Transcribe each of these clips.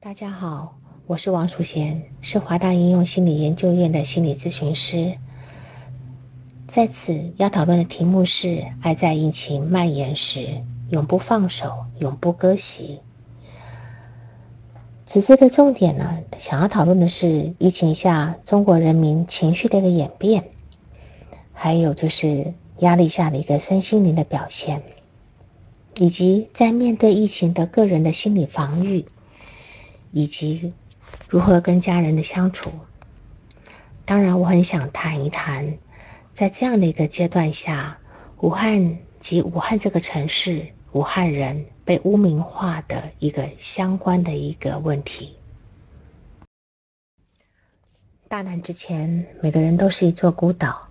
大家好，我是王淑贤，是华大应用心理研究院的心理咨询师。在此要讨论的题目是：爱在疫情蔓延时，永不放手，永不割席。此次的重点呢，想要讨论的是疫情下中国人民情绪的一个演变，还有就是压力下的一个身心灵的表现，以及在面对疫情的个人的心理防御。以及如何跟家人的相处。当然，我很想谈一谈，在这样的一个阶段下，武汉及武汉这个城市、武汉人被污名化的一个相关的一个问题。大难之前，每个人都是一座孤岛。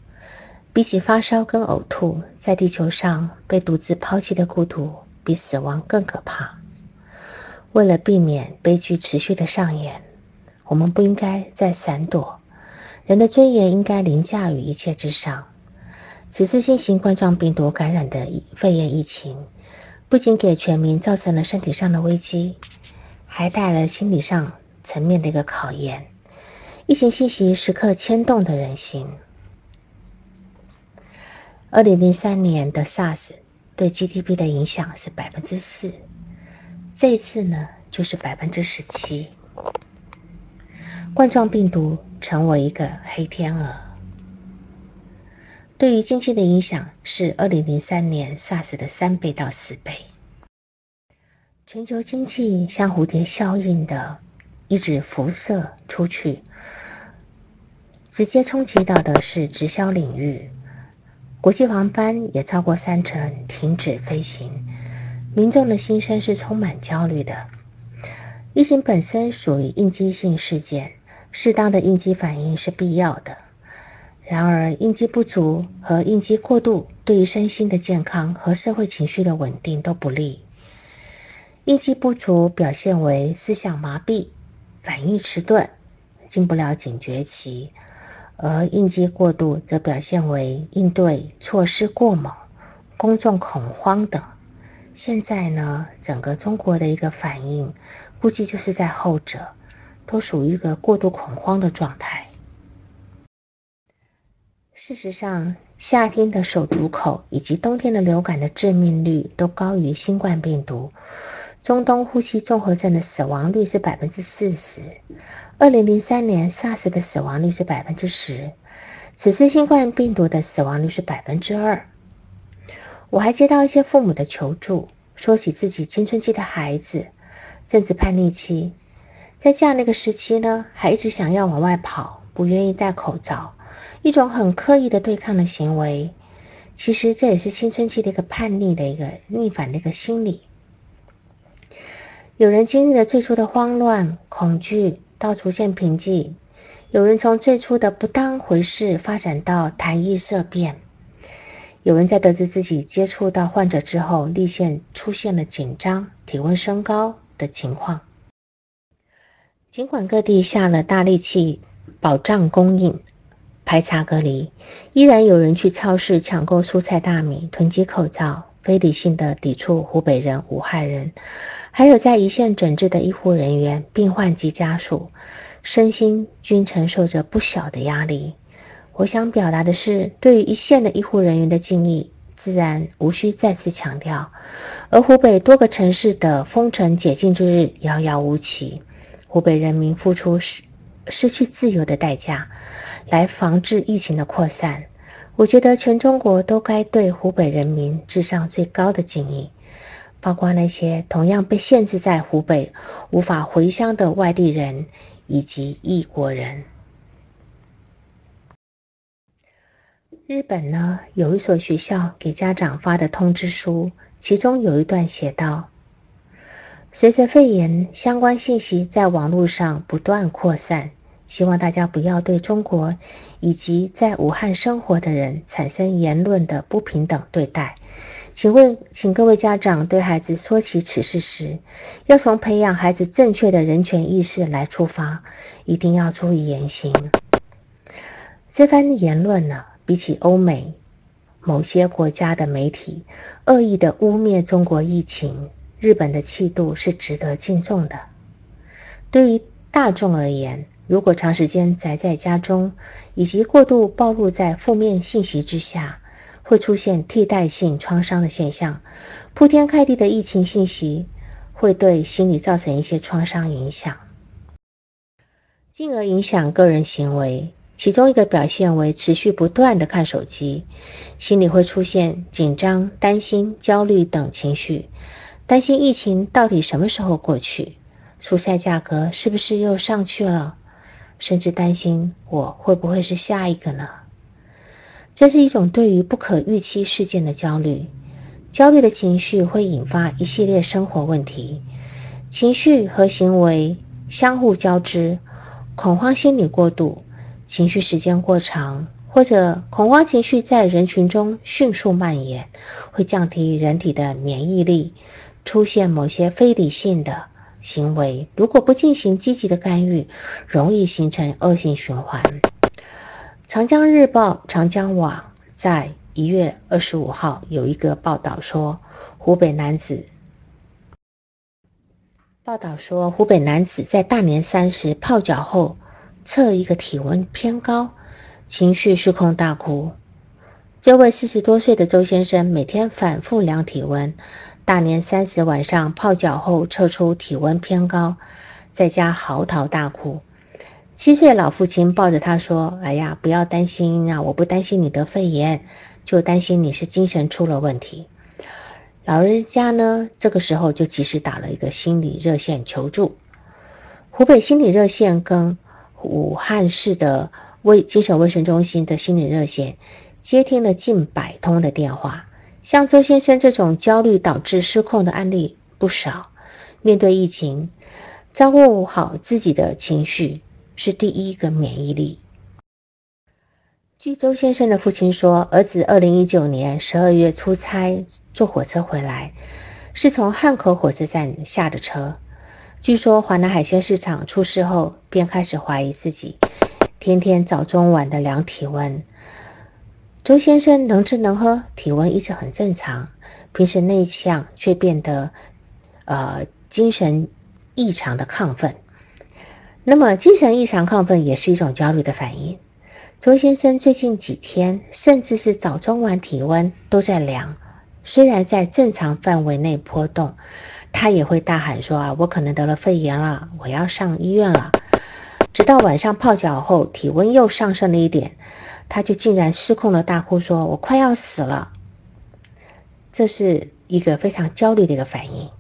比起发烧跟呕吐，在地球上被独自抛弃的孤独，比死亡更可怕。为了避免悲剧持续的上演，我们不应该再闪躲。人的尊严应该凌驾于一切之上。此次新型冠状病毒感染的肺炎疫情，不仅给全民造成了身体上的危机，还带来了心理上层面的一个考验。疫情信息时刻牵动着人心。二零零三年的 SARS 对 GDP 的影响是百分之四。这次呢，就是百分之十七。冠状病毒成为一个黑天鹅，对于经济的影响是二零零三年 SARS 的三倍到四倍。全球经济像蝴蝶效应的一直辐射出去，直接冲击到的是直销领域，国际航班也超过三成停止飞行。民众的心声是充满焦虑的。疫情本身属于应激性事件，适当的应激反应是必要的。然而，应激不足和应激过度对于身心的健康和社会情绪的稳定都不利。应激不足表现为思想麻痹、反应迟钝、进不了警觉期；而应激过度则表现为应对措施过猛、公众恐慌等。现在呢，整个中国的一个反应，估计就是在后者，都属于一个过度恐慌的状态。事实上，夏天的手足口以及冬天的流感的致命率都高于新冠病毒。中东呼吸综合症的死亡率是百分之四十，二零零三年 SARS 的死亡率是百分之十，此次新冠病毒的死亡率是百分之二。我还接到一些父母的求助，说起自己青春期的孩子正值叛逆期，在这样的一个时期呢，还一直想要往外跑，不愿意戴口罩，一种很刻意的对抗的行为。其实这也是青春期的一个叛逆的一个逆反的一个心理。有人经历了最初的慌乱、恐惧，到出现平静；有人从最初的不当回事发展到谈意色变。有人在得知自己接触到患者之后，立现出现了紧张、体温升高的情况。尽管各地下了大力气保障供应、排查隔离，依然有人去超市抢购蔬菜大米、囤积口罩，非理性的抵触湖北人、武汉人，还有在一线诊治的医护人员、病患及家属，身心均承受着不小的压力。我想表达的是，对于一线的医护人员的敬意，自然无需再次强调。而湖北多个城市的封城解禁之日遥遥无期，湖北人民付出失失去自由的代价，来防治疫情的扩散。我觉得全中国都该对湖北人民致上最高的敬意，包括那些同样被限制在湖北无法回乡的外地人以及异国人。日本呢，有一所学校给家长发的通知书，其中有一段写道：“随着肺炎相关信息在网络上不断扩散，希望大家不要对中国以及在武汉生活的人产生言论的不平等对待。请问，请各位家长对孩子说起此事时，要从培养孩子正确的人权意识来出发，一定要注意言行。这番言论呢？”比起欧美某些国家的媒体恶意的污蔑中国疫情，日本的气度是值得敬重的。对于大众而言，如果长时间宅在家中，以及过度暴露在负面信息之下，会出现替代性创伤的现象。铺天盖地的疫情信息会对心理造成一些创伤影响，进而影响个人行为。其中一个表现为持续不断的看手机，心里会出现紧张、担心、焦虑等情绪，担心疫情到底什么时候过去，蔬菜价格是不是又上去了，甚至担心我会不会是下一个呢？这是一种对于不可预期事件的焦虑。焦虑的情绪会引发一系列生活问题，情绪和行为相互交织，恐慌心理过度。情绪时间过长，或者恐慌情绪在人群中迅速蔓延，会降低人体的免疫力，出现某些非理性的行为。如果不进行积极的干预，容易形成恶性循环。长江日报、长江网在一月二十五号有一个报道说，湖北男子报道说，湖北男子在大年三十泡脚后。测一个体温偏高，情绪失控大哭。这位四十多岁的周先生每天反复量体温，大年三十晚上泡脚后测出体温偏高，在家嚎啕大哭。七岁老父亲抱着他说：“哎呀，不要担心啊，我不担心你得肺炎，就担心你是精神出了问题。”老人家呢，这个时候就及时打了一个心理热线求助。湖北心理热线跟武汉市的卫精神卫生中心的心理热线接听了近百通的电话，像周先生这种焦虑导致失控的案例不少。面对疫情，照顾好自己的情绪是第一个免疫力。据周先生的父亲说，儿子二零一九年十二月出差坐火车回来，是从汉口火车站下的车。据说华南海鲜市场出事后，便开始怀疑自己，天天早中晚的量体温。周先生能吃能喝，体温一直很正常，平时内向却变得，呃，精神异常的亢奋。那么，精神异常亢奋也是一种焦虑的反应。周先生最近几天，甚至是早中晚体温都在量，虽然在正常范围内波动。他也会大喊说：“啊，我可能得了肺炎了，我要上医院了。”直到晚上泡脚后，体温又上升了一点，他就竟然失控的大哭说：“我快要死了。”这是一个非常焦虑的一个反应。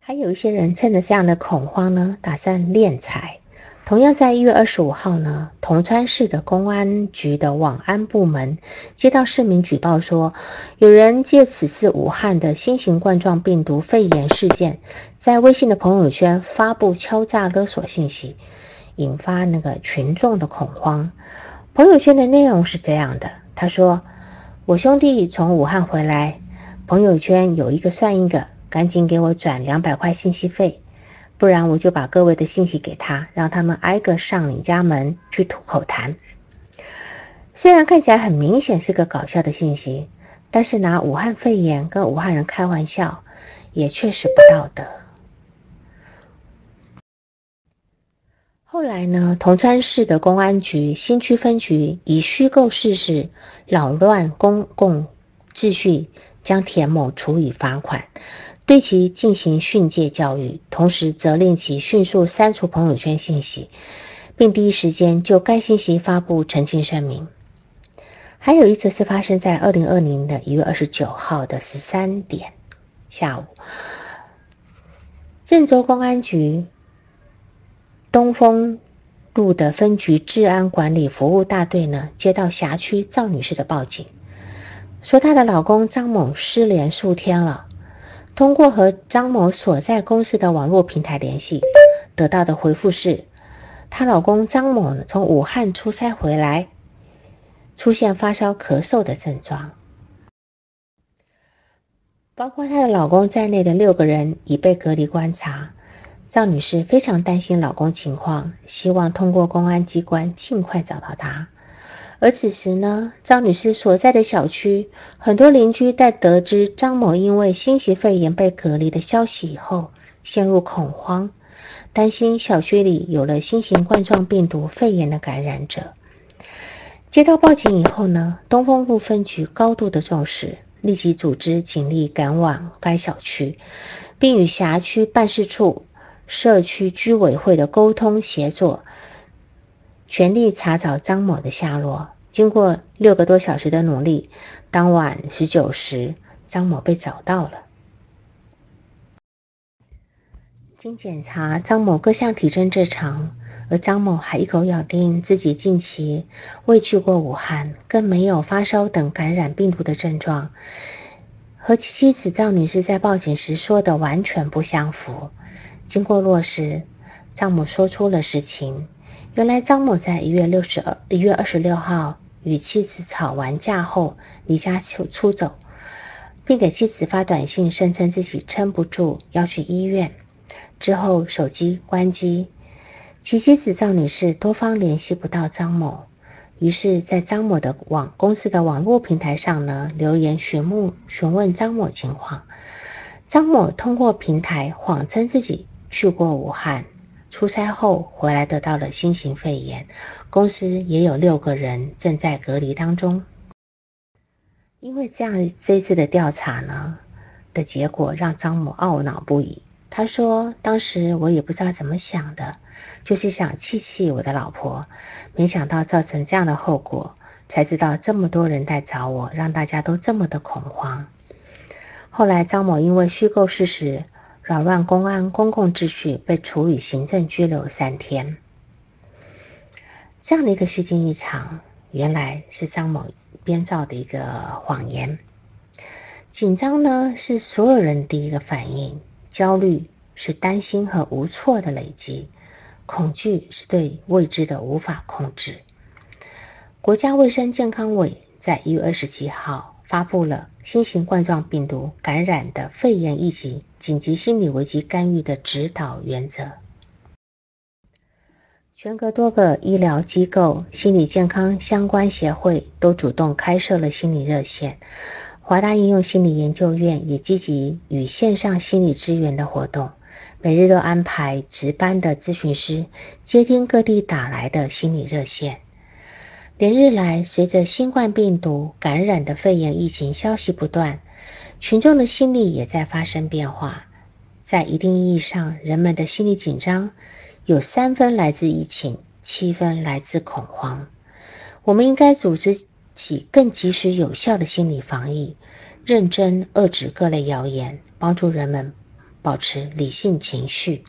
还有一些人趁着这样的恐慌呢，打算敛财。同样在一月二十五号呢，铜川市的公安局的网安部门接到市民举报说，有人借此次武汉的新型冠状病毒肺炎事件，在微信的朋友圈发布敲诈勒索信息，引发那个群众的恐慌。朋友圈的内容是这样的：他说，我兄弟从武汉回来，朋友圈有一个算一个，赶紧给我转两百块信息费。不然我就把各位的信息给他，让他们挨个上你家门去吐口痰。虽然看起来很明显是个搞笑的信息，但是拿武汉肺炎跟武汉人开玩笑，也确实不道德。后来呢，铜川市的公安局新区分局以虚构事实、扰乱公共秩序，将田某处以罚款。对其进行训诫教育，同时责令其迅速删除朋友圈信息，并第一时间就该信息发布澄清声明。还有一则是发生在二零二零的一月二十九号的十三点下午，郑州公安局东风路的分局治安管理服务大队呢，接到辖区赵女士的报警，说她的老公张某失联数天了。通过和张某所在公司的网络平台联系，得到的回复是，她老公张某从武汉出差回来，出现发烧、咳嗽的症状，包括她的老公在内的六个人已被隔离观察。赵女士非常担心老公情况，希望通过公安机关尽快找到他。而此时呢，张女士所在的小区很多邻居在得知张某因为新型肺炎被隔离的消息以后，陷入恐慌，担心小区里有了新型冠状病毒肺炎的感染者。接到报警以后呢，东风路分局高度的重视，立即组织警力赶往该小区，并与辖区办事处、社区居委会的沟通协作，全力查找张某的下落。经过六个多小时的努力，当晚十九时，张某被找到了。经检查，张某各项体征正常。而张某还一口咬定自己近期未去过武汉，更没有发烧等感染病毒的症状，和其妻子赵女士在报警时说的完全不相符。经过落实，张某说出了实情：原来张某在一月六十二、一月二十六号与妻子吵完架后离家出出走，并给妻子发短信，声称自己撑不住要去医院，之后手机关机。其妻子赵女士多方联系不到张某，于是，在张某的网公司的网络平台上呢留言询问询问张某情况。张某通过平台谎称自己去过武汉出差后回来得到了新型肺炎，公司也有六个人正在隔离当中。因为这样这次的调查呢的结果让张某懊恼不已。他说：“当时我也不知道怎么想的，就是想气气我的老婆，没想到造成这样的后果。才知道这么多人在找我，让大家都这么的恐慌。后来张某因为虚构事实，扰乱公安公共秩序，被处以行政拘留三天。这样的一个虚惊一场，原来是张某编造的一个谎言。紧张呢，是所有人第一个反应。”焦虑是担心和无措的累积，恐惧是对未知的无法控制。国家卫生健康委在一月二十七号发布了新型冠状病毒感染的肺炎疫情紧急心理危机干预的指导原则。全国多个医疗机构、心理健康相关协会都主动开设了心理热线。华大应用心理研究院也积极与线上心理支援的活动，每日都安排值班的咨询师接听各地打来的心理热线。连日来，随着新冠病毒感染的肺炎疫情消息不断，群众的心理也在发生变化。在一定意义上，人们的心理紧张有三分来自疫情，七分来自恐慌。我们应该组织。起更及时有效的心理防疫，认真遏制各类谣言，帮助人们保持理性情绪。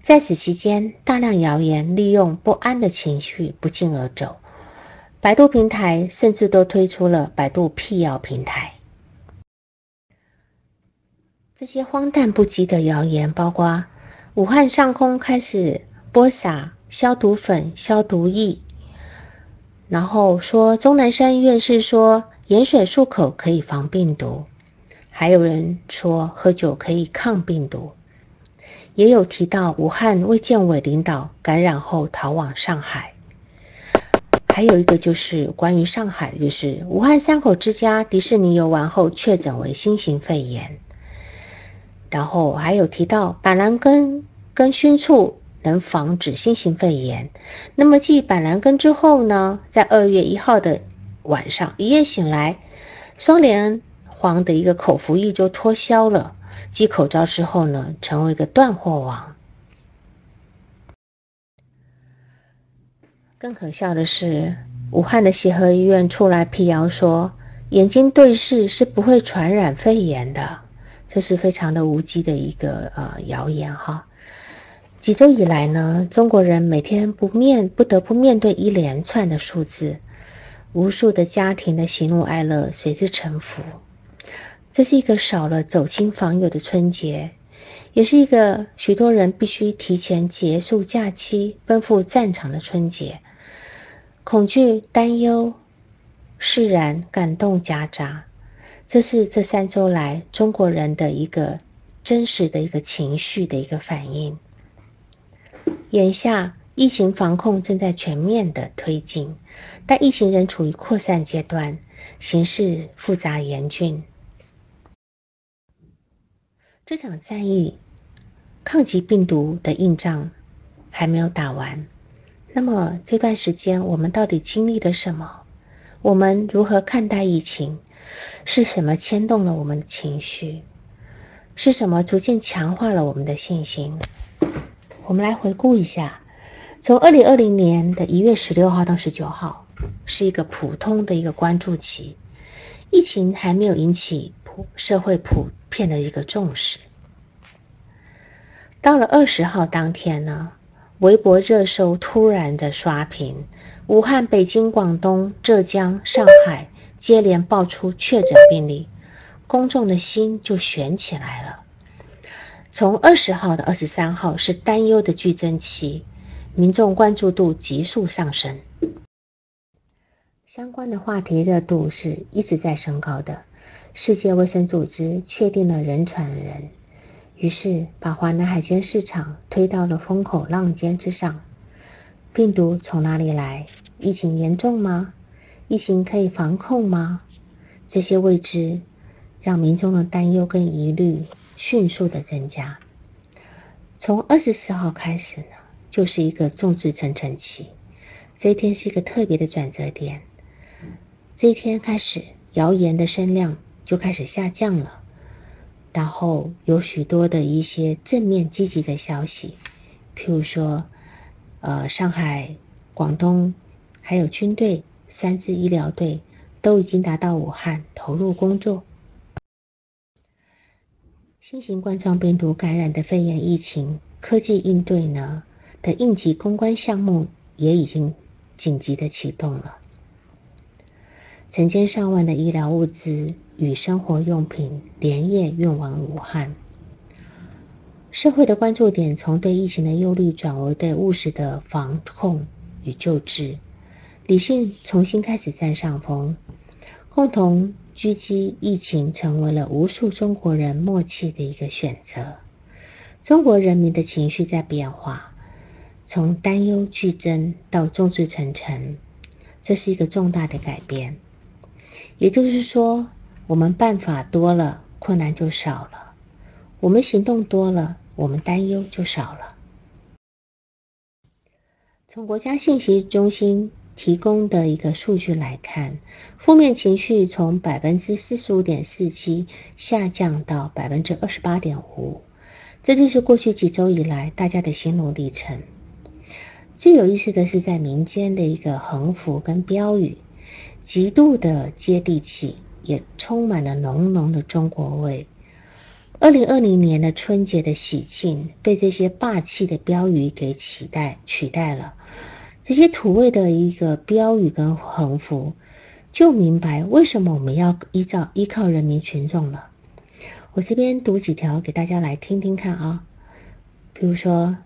在此期间，大量谣言利用不安的情绪不胫而走，百度平台甚至都推出了百度辟谣平台。这些荒诞不羁的谣言，包括武汉上空开始播撒消毒粉、消毒液。然后说，钟南山院士说盐水漱口可以防病毒，还有人说喝酒可以抗病毒，也有提到武汉卫健委领导感染后逃往上海，还有一个就是关于上海，就是武汉三口之家迪士尼游玩后确诊为新型肺炎，然后还有提到板蓝根跟熏醋。能防止新型肺炎。那么继板蓝根之后呢？在二月一号的晚上，一夜醒来，双联黄的一个口服液就脱销了。继口罩之后呢，成为一个断货王。更可笑的是，武汉的协和医院出来辟谣说，眼睛对视是不会传染肺炎的，这是非常的无稽的一个呃谣言哈。几周以来呢，中国人每天不面不得不面对一连串的数字，无数的家庭的喜怒哀乐随之沉浮。这是一个少了走亲访友的春节，也是一个许多人必须提前结束假期奔赴战场的春节。恐惧、担忧、释然、感动夹杂，这是这三周来中国人的一个真实的一个情绪的一个反应。眼下，疫情防控正在全面的推进，但疫情仍处于扩散阶段，形势复杂严峻。这场战役抗击病毒的硬仗还没有打完。那么这段时间我们到底经历了什么？我们如何看待疫情？是什么牵动了我们的情绪？是什么逐渐强化了我们的信心？我们来回顾一下，从二零二零年的一月十六号到十九号，是一个普通的一个关注期，疫情还没有引起普社会普遍的一个重视。到了二十号当天呢，微博热搜突然的刷屏，武汉、北京、广东、浙江、上海接连爆出确诊病例，公众的心就悬起来了。从二十号到二十三号是担忧的剧增期，民众关注度急速上升，相关的话题热度是一直在升高的。世界卫生组织确定了人传人。于是，把华南海鲜市场推到了风口浪尖之上。病毒从哪里来？疫情严重吗？疫情可以防控吗？这些未知，让民众的担忧跟疑虑迅速的增加。从二十四号开始呢，就是一个众志成城期。这一天是一个特别的转折点。这一天开始，谣言的声量就开始下降了。然后有许多的一些正面积极的消息，譬如说，呃，上海、广东还有军队三支医疗队都已经达到武汉投入工作。新型冠状病毒感染的肺炎疫情科技应对呢的应急公关项目也已经紧急的启动了，成千上万的医疗物资。与生活用品连夜运往武汉，社会的关注点从对疫情的忧虑转为对务实的防控与救治，理性重新开始占上风，共同狙击疫情成为了无数中国人默契的一个选择。中国人民的情绪在变化，从担忧剧增到众志成城，这是一个重大的改变。也就是说。我们办法多了，困难就少了；我们行动多了，我们担忧就少了。从国家信息中心提供的一个数据来看，负面情绪从百分之四十五点四七下降到百分之二十八点五，这就是过去几周以来大家的心路历程。最有意思的是，在民间的一个横幅跟标语，极度的接地气。也充满了浓浓的中国味。二零二零年的春节的喜庆被这些霸气的标语给取代取代了，这些土味的一个标语跟横幅，就明白为什么我们要依照依靠人民群众了。我这边读几条给大家来听听看啊，比如说，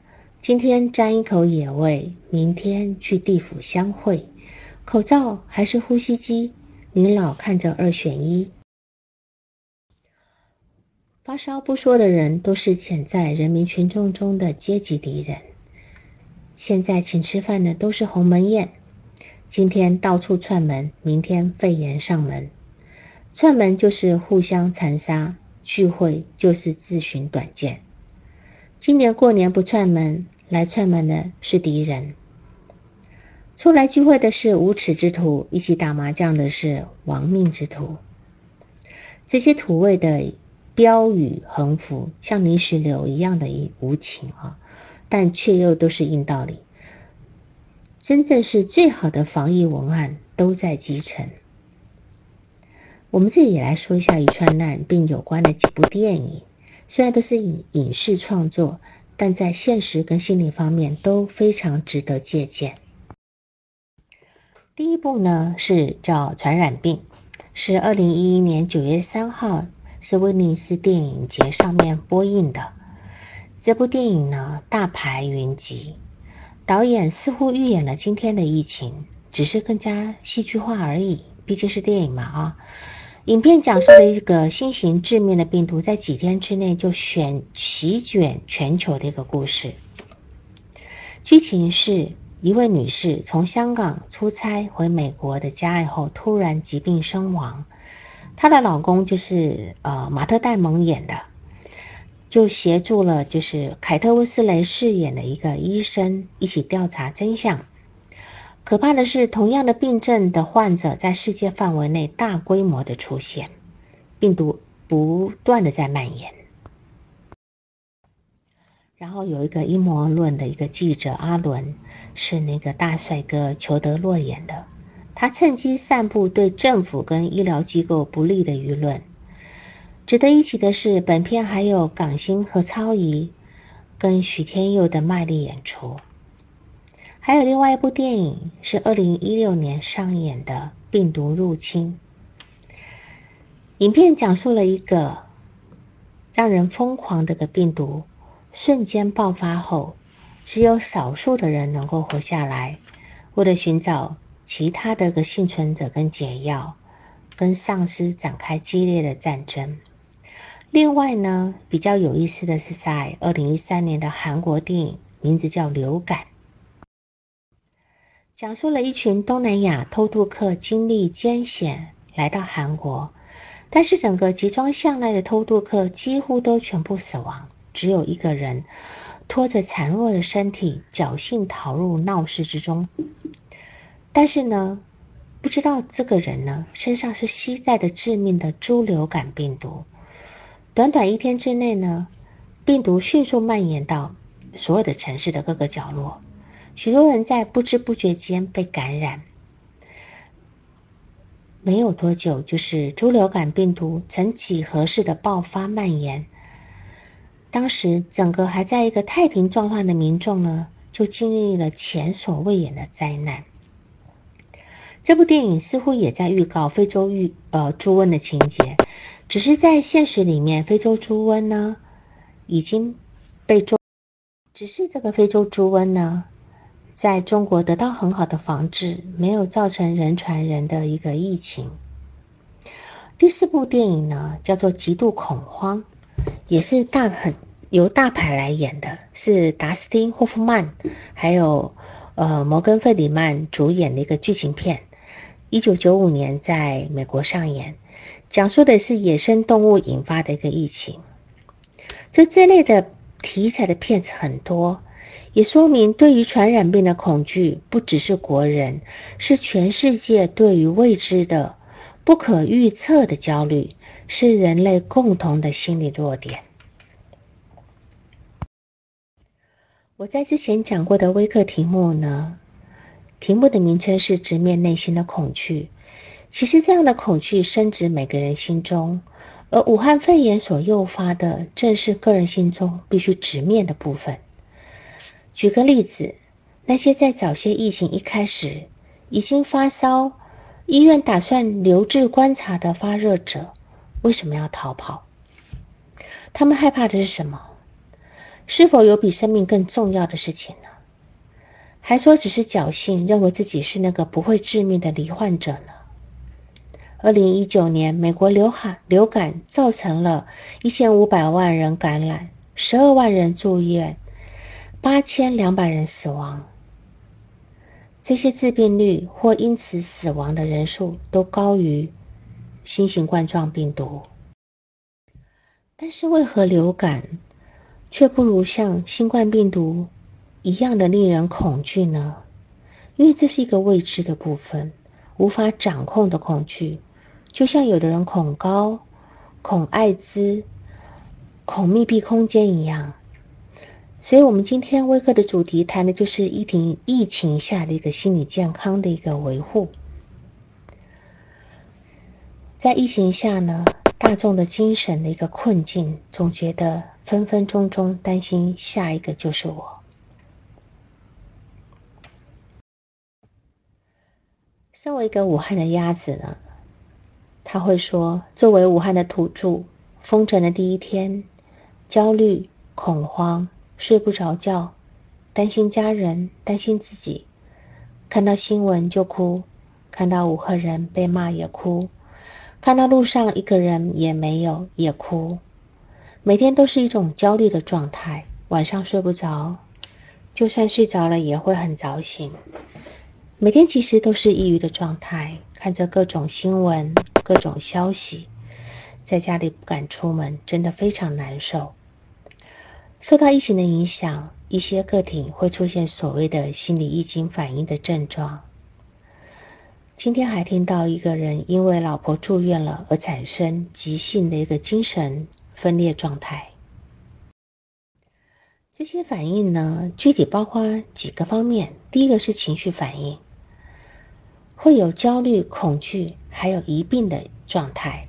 今天沾一口野味，明天去地府相会，口罩还是呼吸机？您老看着二选一，发烧不说的人都是潜在人民群众中的阶级敌人。现在请吃饭的都是鸿门宴，今天到处串门，明天肺炎上门。串门就是互相残杀，聚会就是自寻短见。今年过年不串门，来串门的是敌人。出来聚会的是无耻之徒，一起打麻将的是亡命之徒。这些土味的标语横幅，像泥石流一样的一无情啊，但却又都是硬道理。真正是最好的防疫文案都在基层。我们这里来说一下与传染病有关的几部电影，虽然都是影影视创作，但在现实跟心理方面都非常值得借鉴。第一部呢是叫《传染病》，是二零一一年九月三号是威尼斯电影节上面播映的。这部电影呢大牌云集，导演似乎预演了今天的疫情，只是更加戏剧化而已。毕竟是电影嘛啊！影片讲述了一个新型致命的病毒在几天之内就选席卷全球的一个故事。剧情是。一位女士从香港出差回美国的家以后，突然疾病身亡。她的老公就是呃马特·戴蒙演的。就协助了就是凯特温斯雷饰演的一个医生一起调查真相。可怕的是，同样的病症的患者在世界范围内大规模的出现，病毒不断的在蔓延。然后有一个阴谋论的一个记者阿伦，是那个大帅哥裘德洛演的，他趁机散布对政府跟医疗机构不利的舆论。值得一提的是，本片还有港星何超仪跟许天佑的卖力演出。还有另外一部电影是二零一六年上演的《病毒入侵》。影片讲述了一个让人疯狂的个病毒瞬间爆发后，只有少数的人能够活下来。为了寻找其他的个幸存者跟解药，跟丧尸展开激烈的战争。另外呢，比较有意思的是，在二零一三年的韩国电影，名字叫《流感》。讲述了一群东南亚偷渡客经历艰险来到韩国，但是整个集装箱内的偷渡客几乎都全部死亡，只有一个人拖着孱弱的身体侥幸逃入闹市之中。但是呢，不知道这个人呢身上是携带的致命的猪流感病毒。短短一天之内呢，病毒迅速蔓延到所有的城市的各个角落。许多人在不知不觉间被感染，没有多久，就是猪流感病毒曾几何式的爆发蔓延。当时，整个还在一个太平状况的民众呢，就经历了前所未有的灾难。这部电影似乎也在预告非洲预呃猪瘟的情节，只是在现实里面，非洲猪瘟呢已经被中，只是这个非洲猪瘟呢。在中国得到很好的防治，没有造成人传人的一个疫情。第四部电影呢，叫做《极度恐慌》，也是大很由大牌来演的，是达斯汀·霍夫曼还有呃摩根·费里曼主演的一个剧情片。一九九五年在美国上演，讲述的是野生动物引发的一个疫情。就这类的题材的片子很多。也说明，对于传染病的恐惧不只是国人，是全世界对于未知的、不可预测的焦虑，是人类共同的心理弱点。我在之前讲过的微课题目呢，题目的名称是“直面内心的恐惧”。其实，这样的恐惧深植每个人心中，而武汉肺炎所诱发的，正是个人心中必须直面的部分。举个例子，那些在早些疫情一开始已经发烧，医院打算留置观察的发热者，为什么要逃跑？他们害怕的是什么？是否有比生命更重要的事情呢？还说只是侥幸，认为自己是那个不会致命的罹患者呢？二零一九年，美国流感流感造成了一千五百万人感染，十二万人住院。八千两百人死亡，这些致病率或因此死亡的人数都高于新型冠状病毒。但是，为何流感却不如像新冠病毒一样的令人恐惧呢？因为这是一个未知的部分，无法掌控的恐惧，就像有的人恐高、恐艾滋、恐密闭空间一样。所以，我们今天微课的主题谈的就是疫情疫情下的一个心理健康的一个维护。在疫情下呢，大众的精神的一个困境，总觉得分分钟钟担心下一个就是我。身为一个武汉的鸭子呢，他会说：作为武汉的土著，封城的第一天，焦虑、恐慌。睡不着觉，担心家人，担心自己，看到新闻就哭，看到武汉人被骂也哭，看到路上一个人也没有也哭，每天都是一种焦虑的状态，晚上睡不着，就算睡着了也会很早醒，每天其实都是抑郁的状态，看着各种新闻、各种消息，在家里不敢出门，真的非常难受。受到疫情的影响，一些个体会出现所谓的心理疫情反应的症状。今天还听到一个人因为老婆住院了而产生急性的一个精神分裂状态。这些反应呢，具体包括几个方面。第一个是情绪反应，会有焦虑、恐惧，还有疑病的状态。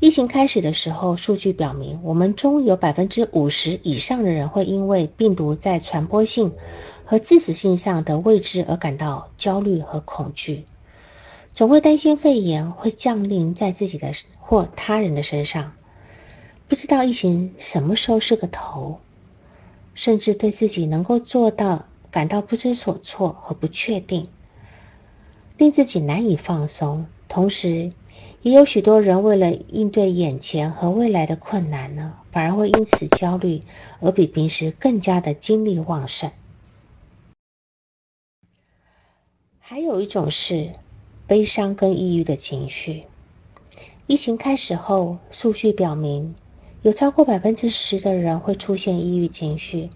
疫情开始的时候，数据表明，我们中有百分之五十以上的人会因为病毒在传播性和致死性上的未知而感到焦虑和恐惧，总会担心肺炎会降临在自己的或他人的身上，不知道疫情什么时候是个头。甚至对自己能够做到感到不知所措和不确定，令自己难以放松。同时，也有许多人为了应对眼前和未来的困难呢，反而会因此焦虑，而比平时更加的精力旺盛。还有一种是悲伤跟抑郁的情绪。疫情开始后，数据表明。有超过百分之十的人会出现抑郁情绪。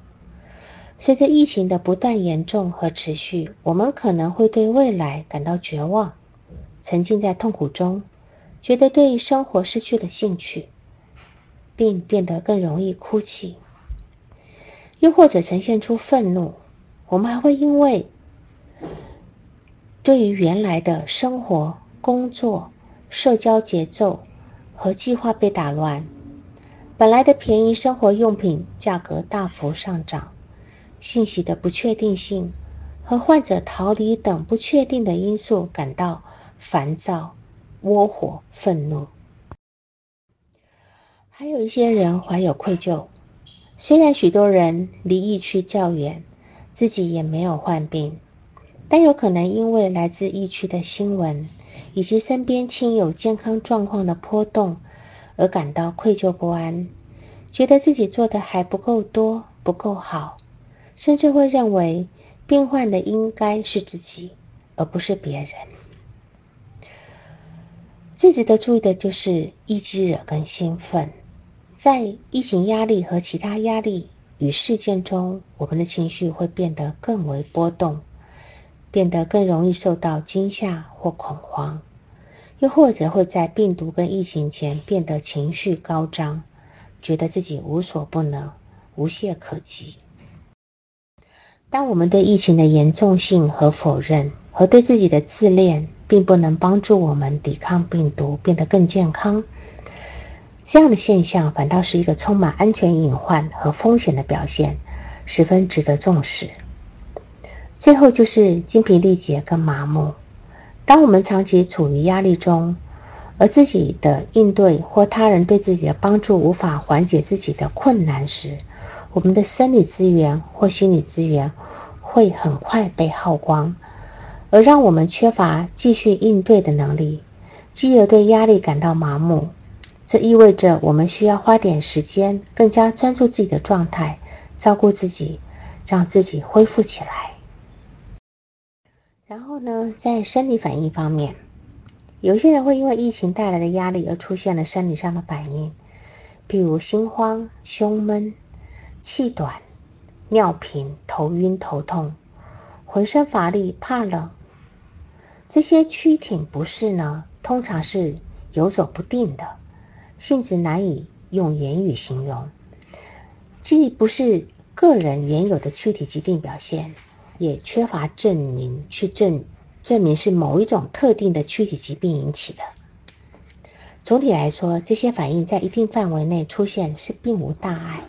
随着疫情的不断严重和持续，我们可能会对未来感到绝望，沉浸在痛苦中，觉得对生活失去了兴趣，并变得更容易哭泣。又或者呈现出愤怒，我们还会因为对于原来的生活、工作、社交节奏和计划被打乱。本来的便宜生活用品价格大幅上涨，信息的不确定性和患者逃离等不确定的因素感到烦躁、窝火、愤怒。还有一些人怀有愧疚，虽然许多人离疫区较远，自己也没有患病，但有可能因为来自疫区的新闻以及身边亲友健康状况的波动。而感到愧疚不安，觉得自己做的还不够多、不够好，甚至会认为病患的应该是自己，而不是别人。最值得注意的就是易激惹跟兴奋，在疫情压力和其他压力与事件中，我们的情绪会变得更为波动，变得更容易受到惊吓或恐慌。又或者会在病毒跟疫情前变得情绪高涨，觉得自己无所不能、无懈可击。当我们对疫情的严重性和否认，和对自己的自恋，并不能帮助我们抵抗病毒，变得更健康。这样的现象反倒是一个充满安全隐患和风险的表现，十分值得重视。最后就是精疲力竭跟麻木。当我们长期处于压力中，而自己的应对或他人对自己的帮助无法缓解自己的困难时，我们的生理资源或心理资源会很快被耗光，而让我们缺乏继续应对的能力，继而对压力感到麻木。这意味着我们需要花点时间，更加专注自己的状态，照顾自己，让自己恢复起来。然后呢，在生理反应方面，有些人会因为疫情带来的压力而出现了生理上的反应，比如心慌、胸闷、气短、尿频、头晕、头痛、浑身乏力、怕冷。这些躯体不适呢，通常是游走不定的，性质难以用言语形容，既不是个人原有的躯体疾病表现。也缺乏证明去证证明是某一种特定的躯体疾病引起的。总体来说，这些反应在一定范围内出现是并无大碍。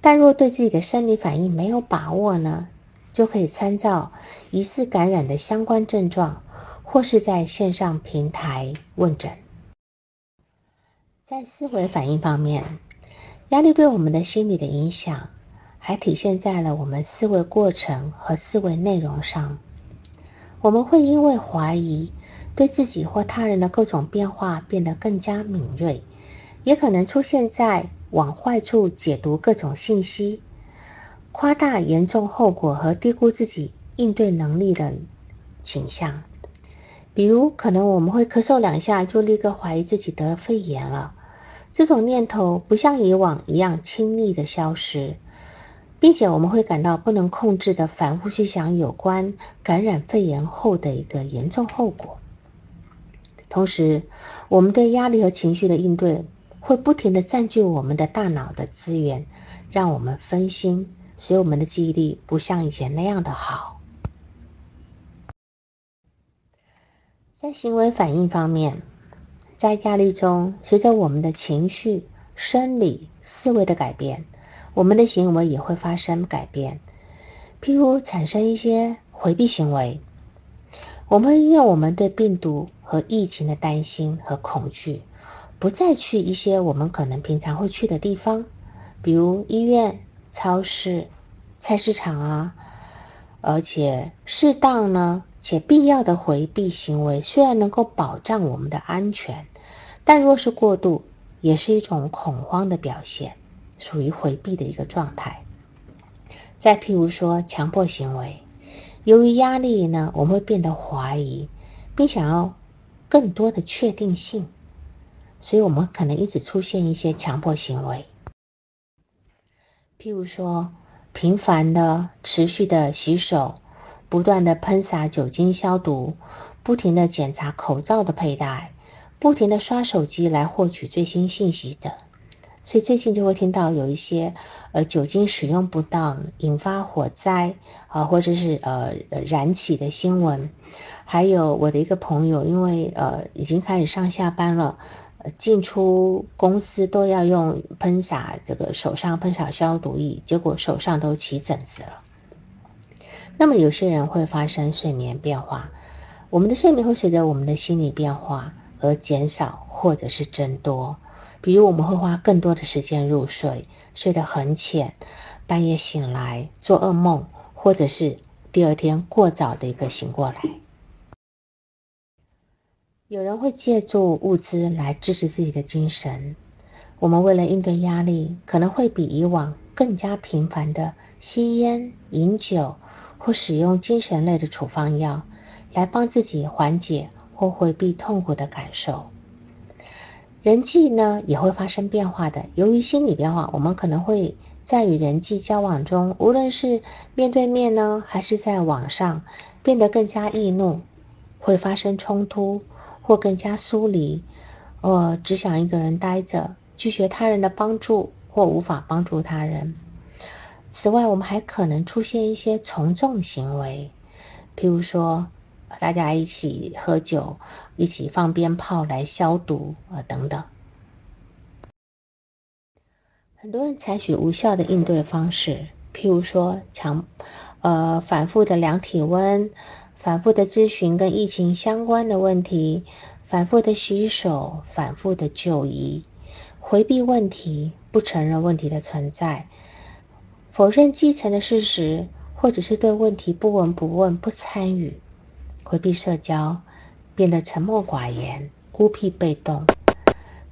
但若对自己的生理反应没有把握呢，就可以参照疑似感染的相关症状，或是在线上平台问诊。在思维反应方面，压力对我们的心理的影响。还体现在了我们思维过程和思维内容上。我们会因为怀疑对自己或他人的各种变化变得更加敏锐，也可能出现在往坏处解读各种信息、夸大严重后果和低估自己应对能力的倾向。比如，可能我们会咳嗽两下就立刻怀疑自己得了肺炎了。这种念头不像以往一样轻易的消失。并且我们会感到不能控制的反复去想有关感染肺炎后的一个严重后果。同时，我们对压力和情绪的应对会不停的占据我们的大脑的资源，让我们分心，所以我们的记忆力不像以前那样的好。在行为反应方面，在压力中，随着我们的情绪、生理、思维的改变，我们的行为也会发生改变，譬如产生一些回避行为。我们因为我们对病毒和疫情的担心和恐惧，不再去一些我们可能平常会去的地方，比如医院、超市、菜市场啊。而且适当呢且必要的回避行为，虽然能够保障我们的安全，但若是过度，也是一种恐慌的表现，属于回避的一个状态。再譬如说强迫行为。由于压力呢，我们会变得怀疑，并想要更多的确定性，所以我们可能一直出现一些强迫行为，譬如说频繁的、持续的洗手，不断的喷洒酒精消毒，不停的检查口罩的佩戴，不停的刷手机来获取最新信息等。所以最近就会听到有一些，呃，酒精使用不当引发火灾啊，或者是呃燃起的新闻。还有我的一个朋友，因为呃已经开始上下班了，进出公司都要用喷洒这个手上喷洒消毒液，结果手上都起疹子了。那么有些人会发生睡眠变化，我们的睡眠会随着我们的心理变化而减少或者是增多。比如，我们会花更多的时间入睡，睡得很浅，半夜醒来做噩梦，或者是第二天过早的一个醒过来。有人会借助物资来支持自己的精神。我们为了应对压力，可能会比以往更加频繁的吸烟、饮酒，或使用精神类的处方药，来帮自己缓解或回避痛苦的感受。人际呢也会发生变化的。由于心理变化，我们可能会在与人际交往中，无论是面对面呢，还是在网上，变得更加易怒，会发生冲突，或更加疏离，呃，只想一个人待着，拒绝他人的帮助，或无法帮助他人。此外，我们还可能出现一些从众行为，譬如说。大家一起喝酒，一起放鞭炮来消毒啊，等等。很多人采取无效的应对方式，譬如说强，呃，反复的量体温，反复的咨询跟疫情相关的问题，反复的洗手，反复的就医，回避问题，不承认问题的存在，否认继承的事实，或者是对问题不闻不问，不参与。回避社交，变得沉默寡言、孤僻被动，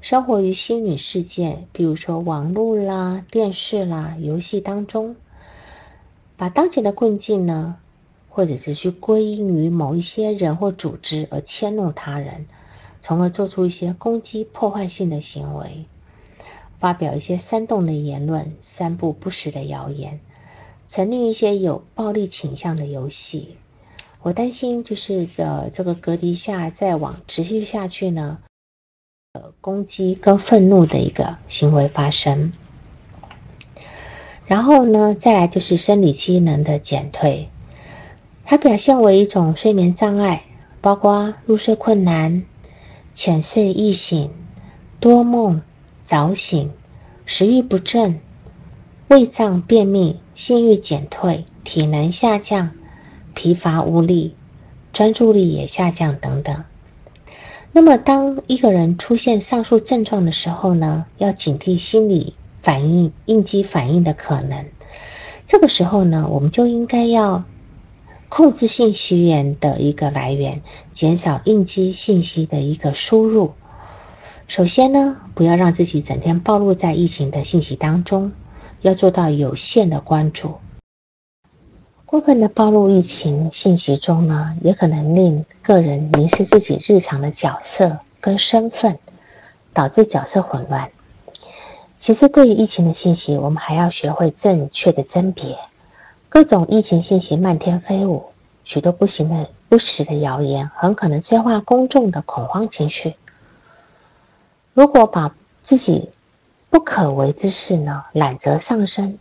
生活于虚拟世界，比如说网络啦、电视啦、游戏当中，把当前的困境呢，或者是去归因于某一些人或组织而迁怒他人，从而做出一些攻击、破坏性的行为，发表一些煽动的言论，散布不实的谣言，沉溺一些有暴力倾向的游戏。我担心，就是呃，这个隔离下再往持续下去呢，呃，攻击跟愤怒的一个行为发生。然后呢，再来就是生理机能的减退，它表现为一种睡眠障碍，包括入睡困难、浅睡易醒、多梦、早醒、食欲不振、胃胀便秘、性欲减退、体能下降。疲乏无力、专注力也下降等等。那么，当一个人出现上述症状的时候呢，要警惕心理反应、应激反应的可能。这个时候呢，我们就应该要控制信息源的一个来源，减少应激信息的一个输入。首先呢，不要让自己整天暴露在疫情的信息当中，要做到有限的关注。过分的暴露疫情信息中呢，也可能令个人迷失自己日常的角色跟身份，导致角色混乱。其实，对于疫情的信息，我们还要学会正确的甄别。各种疫情信息漫天飞舞，许多不行的、不实的谣言，很可能催化公众的恐慌情绪。如果把自己不可为之事呢揽责上身，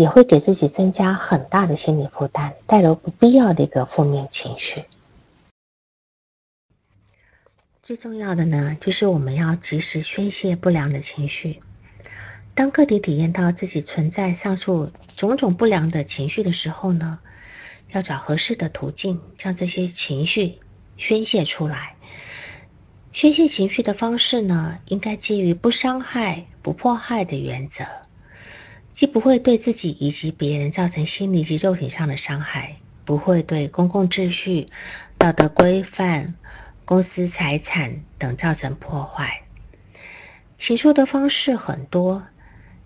也会给自己增加很大的心理负担，带来不必要的一个负面情绪。最重要的呢，就是我们要及时宣泄不良的情绪。当个体体验到自己存在上述种种不良的情绪的时候呢，要找合适的途径，将这些情绪宣泄出来。宣泄情绪的方式呢，应该基于不伤害、不迫害的原则，既不会对自己以及别人造成心理及肉体上的伤害，不会对公共秩序、道德规范、公司财产等造成破坏。倾诉的方式很多。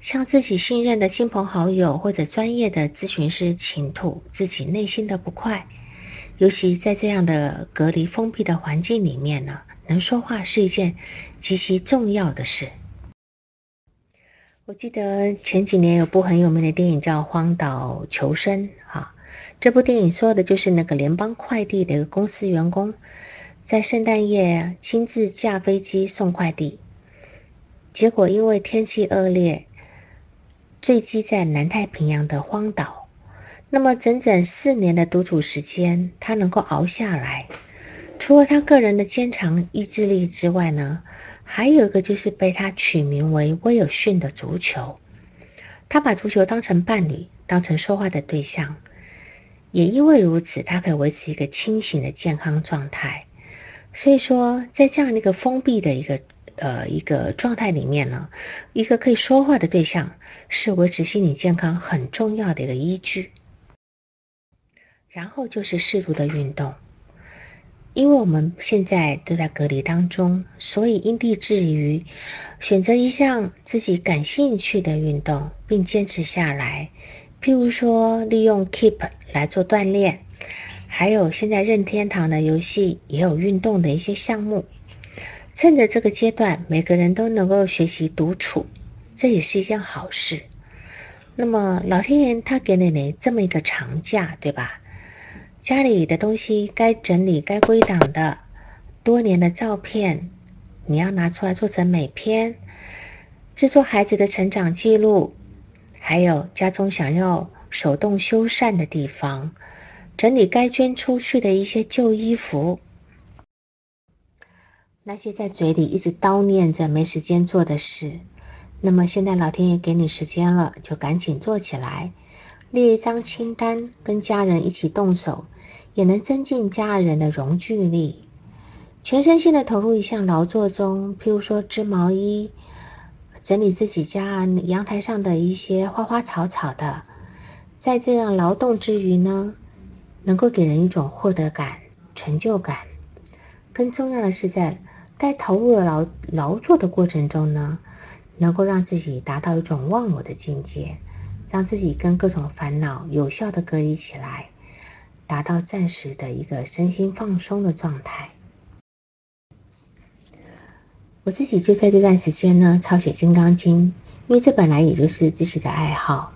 向自己信任的亲朋好友或者专业的咨询师倾吐自己内心的不快，尤其在这样的隔离封闭的环境里面呢，能说话是一件极其重要的事。我记得前几年有部很有名的电影叫《荒岛求生》哈，这部电影说的就是那个联邦快递的一个公司员工，在圣诞夜亲自驾飞机送快递，结果因为天气恶劣。坠机在南太平洋的荒岛，那么整整四年的独处时间，他能够熬下来，除了他个人的坚强意志力之外呢，还有一个就是被他取名为威尔逊的足球。他把足球当成伴侣，当成说话的对象，也因为如此，他可以维持一个清醒的健康状态。所以说，在这样的一个封闭的一个呃一个状态里面呢，一个可以说话的对象。是维持心理健康很重要的一个依据。然后就是适度的运动，因为我们现在都在隔离当中，所以因地制宜，选择一项自己感兴趣的运动，并坚持下来。譬如说，利用 Keep 来做锻炼，还有现在任天堂的游戏也有运动的一些项目。趁着这个阶段，每个人都能够学习独处。这也是一件好事。那么，老天爷他给了你这么一个长假，对吧？家里的东西该整理、该归档的，多年的照片，你要拿出来做成美篇，制作孩子的成长记录，还有家中想要手动修缮的地方，整理该捐出去的一些旧衣服，那些在嘴里一直叨念着没时间做的事。那么现在老天爷给你时间了，就赶紧做起来，列一张清单，跟家人一起动手，也能增进家人的融聚力。全身心的投入一项劳作中，譬如说织毛衣、整理自己家阳台上的一些花花草草的，在这样劳动之余呢，能够给人一种获得感、成就感。更重要的是，在该投入的劳劳作的过程中呢。能够让自己达到一种忘我的境界，让自己跟各种烦恼有效的隔离起来，达到暂时的一个身心放松的状态。我自己就在这段时间呢，抄写《金刚经》，因为这本来也就是自己的爱好。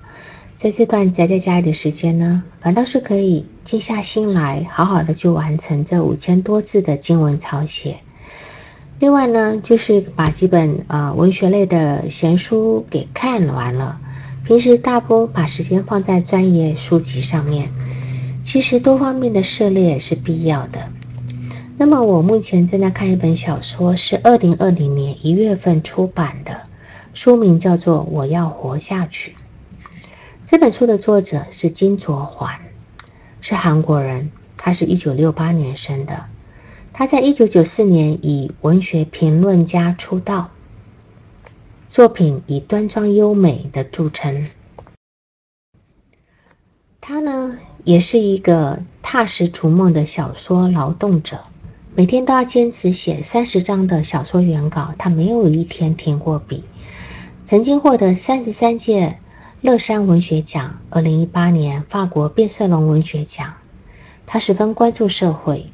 在这段宅在家里的时间呢，反倒是可以静下心来，好好的去完成这五千多字的经文抄写。另外呢，就是把几本呃文学类的闲书给看完了。平时大多把时间放在专业书籍上面，其实多方面的涉猎是必要的。那么我目前正在看一本小说，是二零二零年一月份出版的，书名叫做《我要活下去》。这本书的作者是金卓桓，是韩国人，他是一九六八年生的。他在一九九四年以文学评论家出道，作品以端庄优美的著称。他呢，也是一个踏实逐梦的小说劳动者，每天都要坚持写三十章的小说原稿，他没有一天停过笔。曾经获得三十三届乐山文学奖，二零一八年法国变色龙文学奖。他十分关注社会。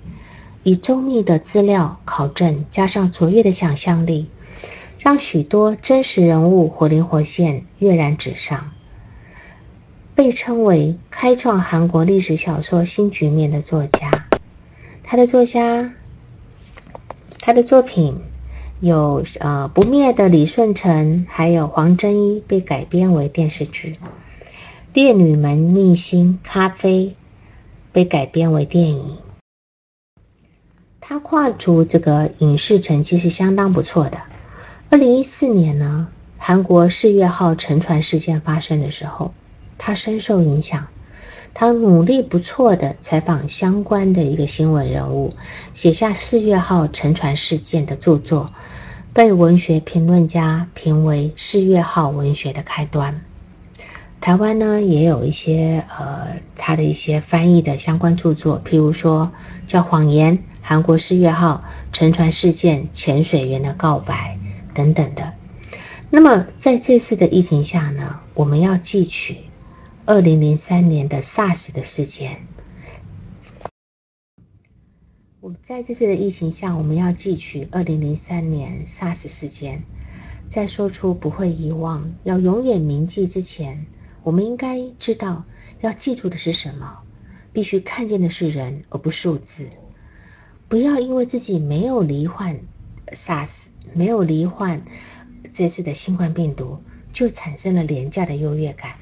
以周密的资料考证，加上卓越的想象力，让许多真实人物活灵活现，跃然纸上。被称为开创韩国历史小说新局面的作家，他的作家，他的作品有呃不灭的李舜臣，还有黄真一被改编为电视剧，《烈女们秘辛咖啡》被改编为电影。他跨足这个影视成绩是相当不错的。二零一四年呢，韩国世越号沉船事件发生的时候。他深受影响，他努力不错的采访相关的一个新闻人物，写下四月号沉船事件的著作，被文学评论家评为四月号文学的开端。台湾呢也有一些呃他的一些翻译的相关著作，譬如说叫《谎言》《韩国四月号沉船事件潜水员的告白》等等的。那么在这次的疫情下呢，我们要汲取。二零零三年的 SARS 的事件，我们在这次的疫情下，我们要记取二零零三年 SARS 事件，在说出不会遗忘、要永远铭记之前，我们应该知道要记住的是什么？必须看见的是人，而不是数字。不要因为自己没有罹患 SARS，没有罹患这次的新冠病毒，就产生了廉价的优越感。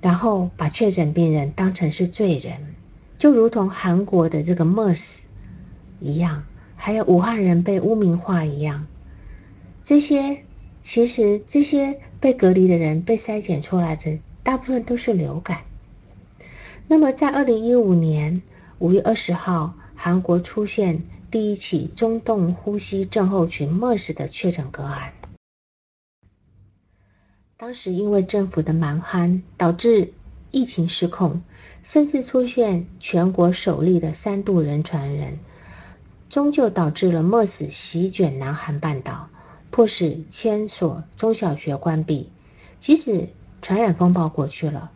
然后把确诊病人当成是罪人，就如同韩国的这个 MERS 一样，还有武汉人被污名化一样。这些其实这些被隔离的人被筛检出来的大部分都是流感。那么在二零一五年五月二十号，韩国出现第一起中动呼吸症候群 MERS 的确诊个案。当时因为政府的蛮憨，导致疫情失控，甚至出现全国首例的三度人传人，终究导致了 MERS 席卷南韩半岛，迫使千所中小学关闭。即使传染风暴过去了，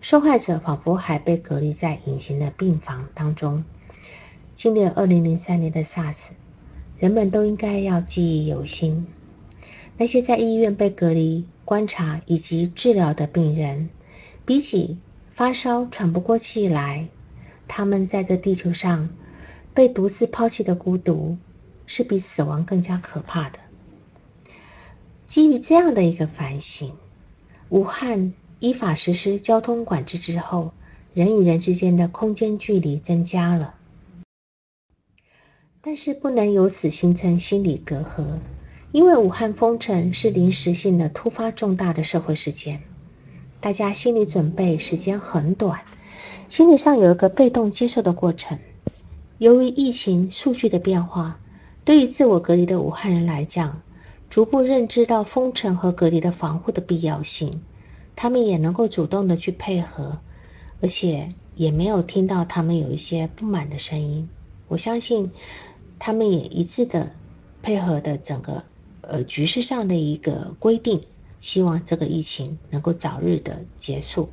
受害者仿佛还被隔离在隐形的病房当中。今年二零零三年的 SARS，人们都应该要记忆犹新。那些在医院被隔离。观察以及治疗的病人，比起发烧喘不过气来，他们在这地球上被独自抛弃的孤独，是比死亡更加可怕的。基于这样的一个反省，武汉依法实施交通管制之后，人与人之间的空间距离增加了，但是不能由此形成心理隔阂。因为武汉封城是临时性的突发重大的社会事件，大家心理准备时间很短，心理上有一个被动接受的过程。由于疫情数据的变化，对于自我隔离的武汉人来讲，逐步认知到封城和隔离的防护的必要性，他们也能够主动的去配合，而且也没有听到他们有一些不满的声音。我相信，他们也一致的配合的整个。呃，局势上的一个规定，希望这个疫情能够早日的结束。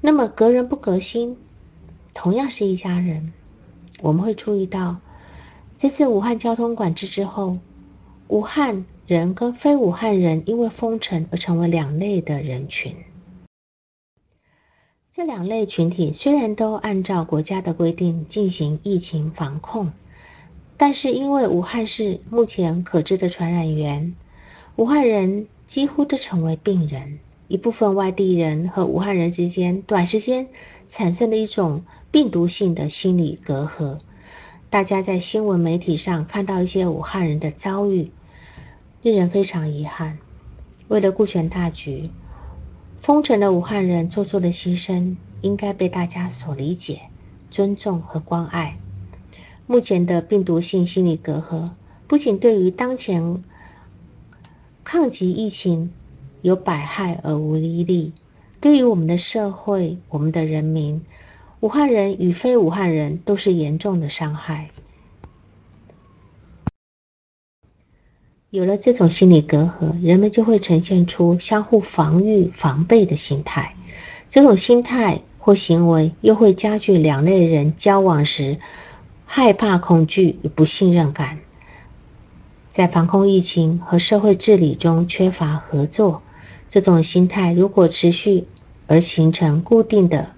那么，隔人不隔心，同样是一家人。我们会注意到，这次武汉交通管制之后，武汉人跟非武汉人因为封城而成为两类的人群。这两类群体虽然都按照国家的规定进行疫情防控。但是，因为武汉是目前可知的传染源，武汉人几乎都成为病人。一部分外地人和武汉人之间，短时间产生了一种病毒性的心理隔阂。大家在新闻媒体上看到一些武汉人的遭遇，令人非常遗憾。为了顾全大局，封城的武汉人做出的牺牲，应该被大家所理解、尊重和关爱。目前的病毒性心理隔阂，不仅对于当前抗击疫情有百害而无一利，对于我们的社会、我们的人民，武汉人与非武汉人都是严重的伤害。有了这种心理隔阂，人们就会呈现出相互防御、防备的心态。这种心态或行为，又会加剧两类人交往时。害怕、恐惧与不信任感，在防控疫情和社会治理中缺乏合作，这种心态如果持续而形成固定的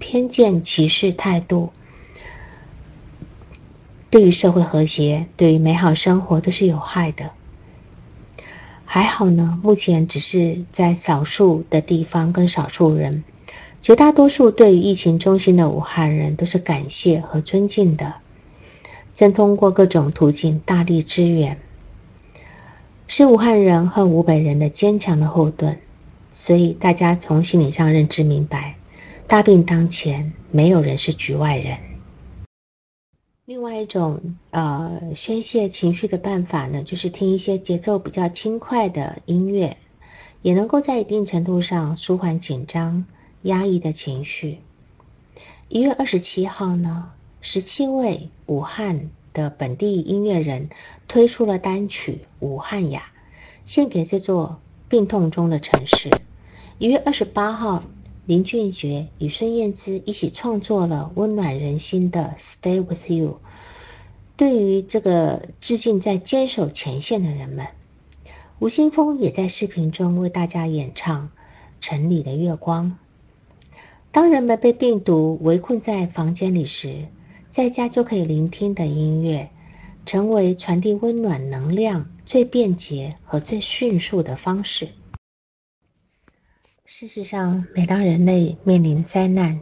偏见歧视态度，对于社会和谐、对于美好生活都是有害的。还好呢，目前只是在少数的地方跟少数人，绝大多数对于疫情中心的武汉人都是感谢和尊敬的，正通过各种途径大力支援。是武汉人和湖北人的坚强的后盾，所以大家从心理上认知明白，大病当前，没有人是局外人。另外一种呃宣泄情绪的办法呢，就是听一些节奏比较轻快的音乐，也能够在一定程度上舒缓紧张、压抑的情绪。一月二十七号呢，十七位武汉。的本地音乐人推出了单曲《武汉雅》，献给这座病痛中的城市。一月二十八号，林俊杰与孙燕姿一起创作了温暖人心的《Stay with You》。对于这个致敬在坚守前线的人们，吴青峰也在视频中为大家演唱《城里的月光》。当人们被病毒围困在房间里时，在家就可以聆听的音乐，成为传递温暖能量最便捷和最迅速的方式。事实上，每当人类面临灾难，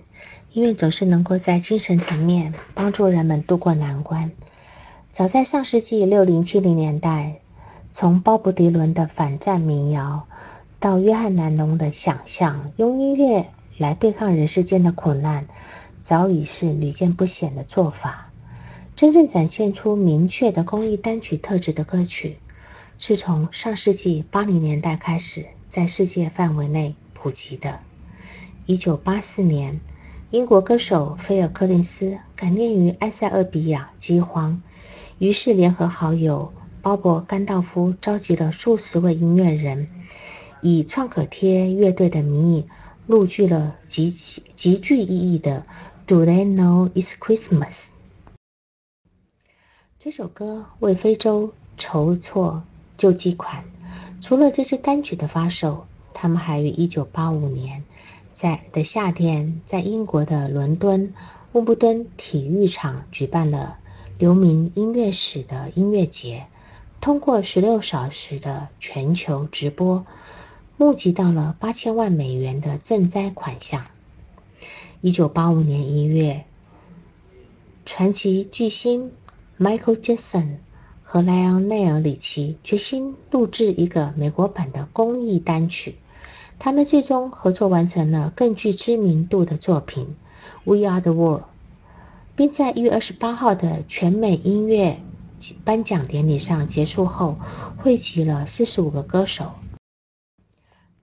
音乐总是能够在精神层面帮助人们渡过难关。早在上世纪六零七零年代，从鲍勃迪伦的反战民谣，到约翰南农的想象，用音乐来对抗人世间的苦难。早已是屡见不鲜的做法。真正展现出明确的公益单曲特质的歌曲，是从上世纪八零年代开始在世界范围内普及的。一九八四年，英国歌手菲尔·柯林斯感念于埃塞俄比亚饥荒，于是联合好友鲍勃·甘道夫召集了数十位音乐人，以创可贴乐队的名义录制了极其极具意义的。Do they know it's Christmas？这首歌为非洲筹措救济款。除了这支单曲的发售，他们还于1985年在的夏天，在英国的伦敦温布顿体育场举办了留名音乐史的音乐节，通过16小时的全球直播，募集到了8000万美元的赈灾款项。一九八五年一月，传奇巨星 Michael Jackson 和莱昂内尔里奇决心录制一个美国版的公益单曲。他们最终合作完成了更具知名度的作品《We Are the World》，并在一月二十八号的全美音乐颁奖典礼上结束后，汇集了四十五个歌手。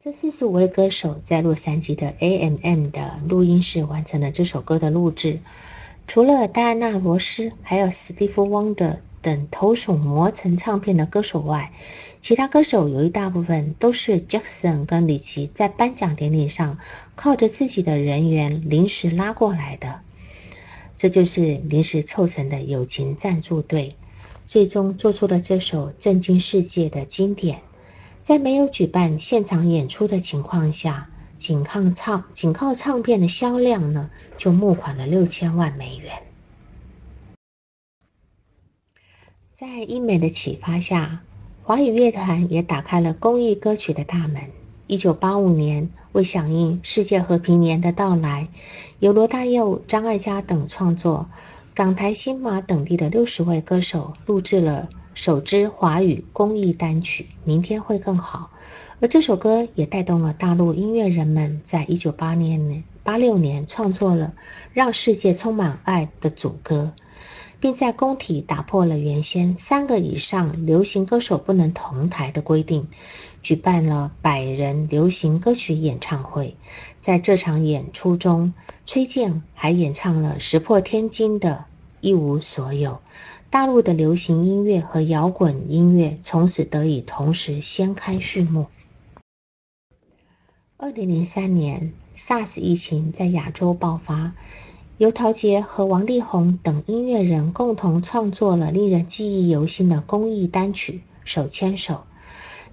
这四十五位歌手在洛杉矶的 A.M.M 的录音室完成了这首歌的录制。除了戴安娜·罗斯，还有史蒂夫·汪德等投手磨成唱片的歌手外，其他歌手有一大部分都是 Jackson 跟里奇在颁奖典礼上靠着自己的人员临时拉过来的。这就是临时凑成的友情赞助队，最终做出了这首震惊世界的经典。在没有举办现场演出的情况下，仅靠唱仅靠唱片的销量呢，就募款了六千万美元。在英美的启发下，华语乐团也打开了公益歌曲的大门。一九八五年，为响应世界和平年的到来，由罗大佑、张艾嘉等创作，港台新马等地的六十位歌手录制了。首支华语公益单曲《明天会更好》，而这首歌也带动了大陆音乐人们在一九八年、八六年创作了《让世界充满爱》的主歌，并在工体打破了原先三个以上流行歌手不能同台的规定，举办了百人流行歌曲演唱会。在这场演出中，崔健还演唱了石破天惊的《一无所有》。大陆的流行音乐和摇滚音乐从此得以同时掀开序幕。二零零三年，SARS 疫情在亚洲爆发，由陶杰和王力宏等音乐人共同创作了令人记忆犹新的公益单曲《手牵手。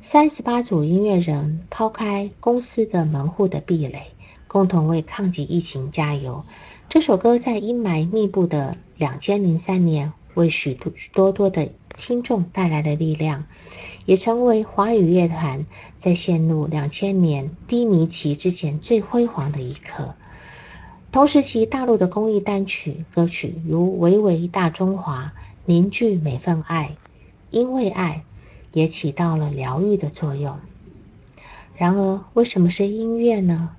三十八组音乐人抛开公司的门户的壁垒，共同为抗击疫情加油。这首歌在阴霾密布的两千零三年，为许多多多的听众带来了力量，也成为华语乐坛在陷入两千年低迷期之前最辉煌的一刻。同时期，大陆的公益单曲歌曲如《维维大中华》《凝聚每份爱》，因为爱。也起到了疗愈的作用。然而，为什么是音乐呢？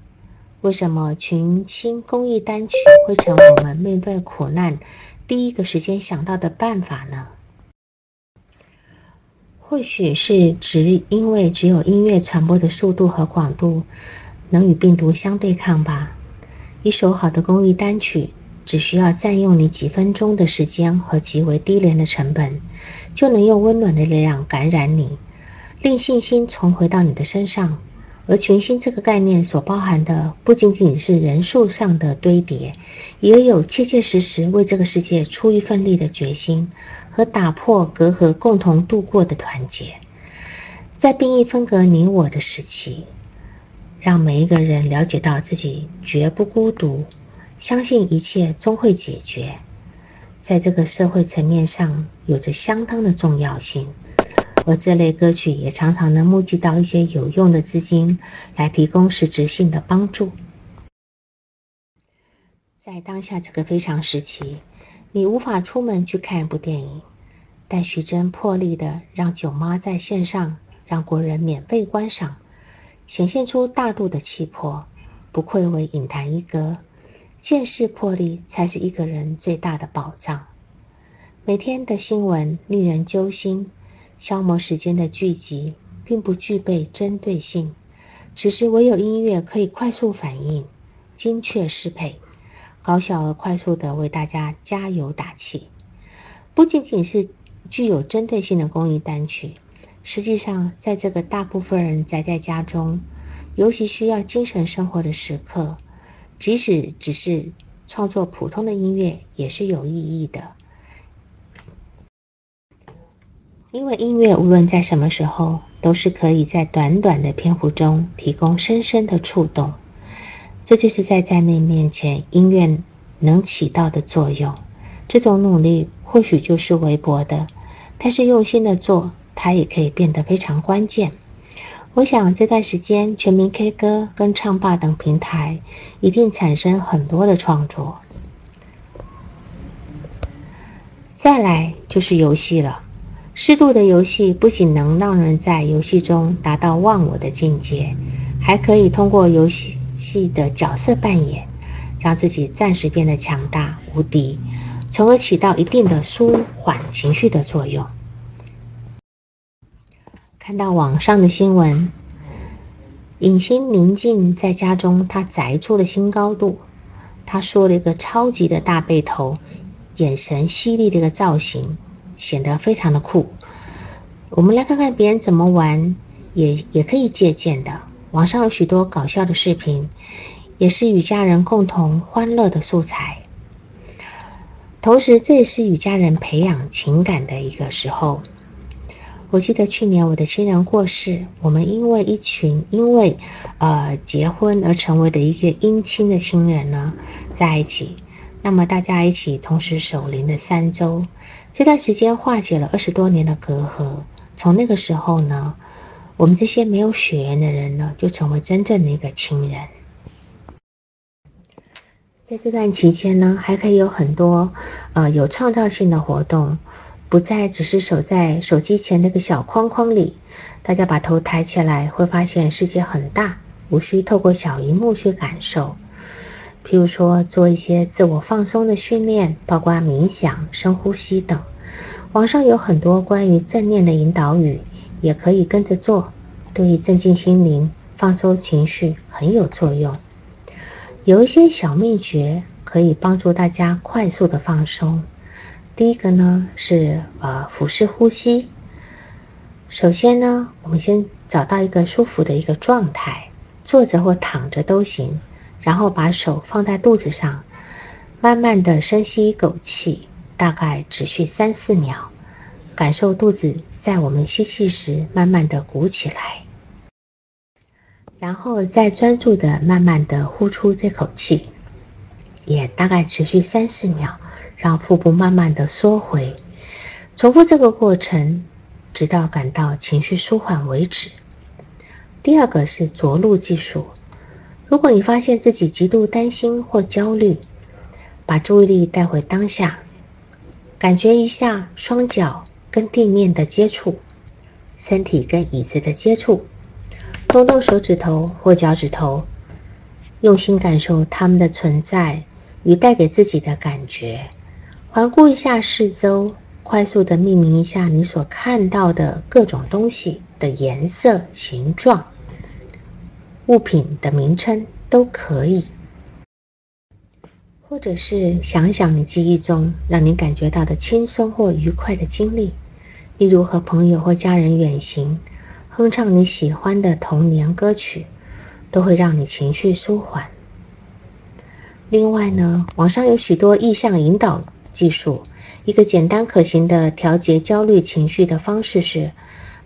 为什么群星公益单曲会成我们面对苦难第一个时间想到的办法呢？或许是只因为只有音乐传播的速度和广度能与病毒相对抗吧。一首好的公益单曲。只需要占用你几分钟的时间和极为低廉的成本，就能用温暖的力量感染你，令信心重回到你的身上。而群星这个概念所包含的，不仅仅是人数上的堆叠，也有切切实实为这个世界出一份力的决心和打破隔阂、共同度过的团结。在兵役分隔你我的时期，让每一个人了解到自己绝不孤独。相信一切终会解决，在这个社会层面上有着相当的重要性，而这类歌曲也常常能募集到一些有用的资金，来提供实质性的帮助。在当下这个非常时期，你无法出门去看一部电影，但徐峥破例的让九妈在线上让国人免费观赏，显现出大度的气魄，不愧为影坛一哥。见识魄力才是一个人最大的宝藏。每天的新闻令人揪心，消磨时间的剧集并不具备针对性，只是唯有音乐可以快速反应、精确适配、高效而快速的为大家加油打气。不仅仅是具有针对性的公益单曲，实际上在这个大部分人宅在家中，尤其需要精神生活的时刻。即使只是创作普通的音乐，也是有意义的。因为音乐无论在什么时候，都是可以在短短的篇幅中提供深深的触动。这就是在灾难面前，音乐能起到的作用。这种努力或许就是微薄的，但是用心的做，它也可以变得非常关键。我想这段时间，全民 K 歌跟唱吧等平台一定产生很多的创作。再来就是游戏了，适度的游戏不仅能让人在游戏中达到忘我的境界，还可以通过游戏戏的角色扮演，让自己暂时变得强大无敌，从而起到一定的舒缓情绪的作用。看到网上的新闻，影星宁静在家中，他宅出了新高度。他梳了一个超级的大背头，眼神犀利的一个造型，显得非常的酷。我们来看看别人怎么玩，也也可以借鉴的。网上有许多搞笑的视频，也是与家人共同欢乐的素材。同时，这也是与家人培养情感的一个时候。我记得去年我的亲人过世，我们因为一群因为呃结婚而成为的一个姻亲的亲人呢在一起，那么大家一起同时守灵的三周，这段时间化解了二十多年的隔阂。从那个时候呢，我们这些没有血缘的人呢，就成为真正的一个亲人。在这段期间呢，还可以有很多呃有创造性的活动。不再只是守在手机前那个小框框里，大家把头抬起来，会发现世界很大，无需透过小荧幕去感受。譬如说，做一些自我放松的训练，包括冥想、深呼吸等。网上有很多关于正念的引导语，也可以跟着做，对于镇静心灵、放松情绪很有作用。有一些小秘诀可以帮助大家快速的放松。第一个呢是呃腹式呼吸。首先呢，我们先找到一个舒服的一个状态，坐着或躺着都行。然后把手放在肚子上，慢慢的深吸一口气，大概持续三四秒，感受肚子在我们吸气时慢慢的鼓起来，然后再专注的慢慢的呼出这口气，也大概持续三四秒，让腹部慢慢的缩回，重复这个过程，直到感到情绪舒缓为止。第二个是着陆技术，如果你发现自己极度担心或焦虑，把注意力带回当下，感觉一下双脚。跟地面的接触，身体跟椅子的接触，动动手指头或脚趾头，用心感受它们的存在与带给自己的感觉。环顾一下四周，快速的命名一下你所看到的各种东西的颜色、形状、物品的名称都可以，或者是想想你记忆中让你感觉到的轻松或愉快的经历。例如和朋友或家人远行，哼唱你喜欢的童年歌曲，都会让你情绪舒缓。另外呢，网上有许多意向引导技术，一个简单可行的调节焦虑情绪的方式是，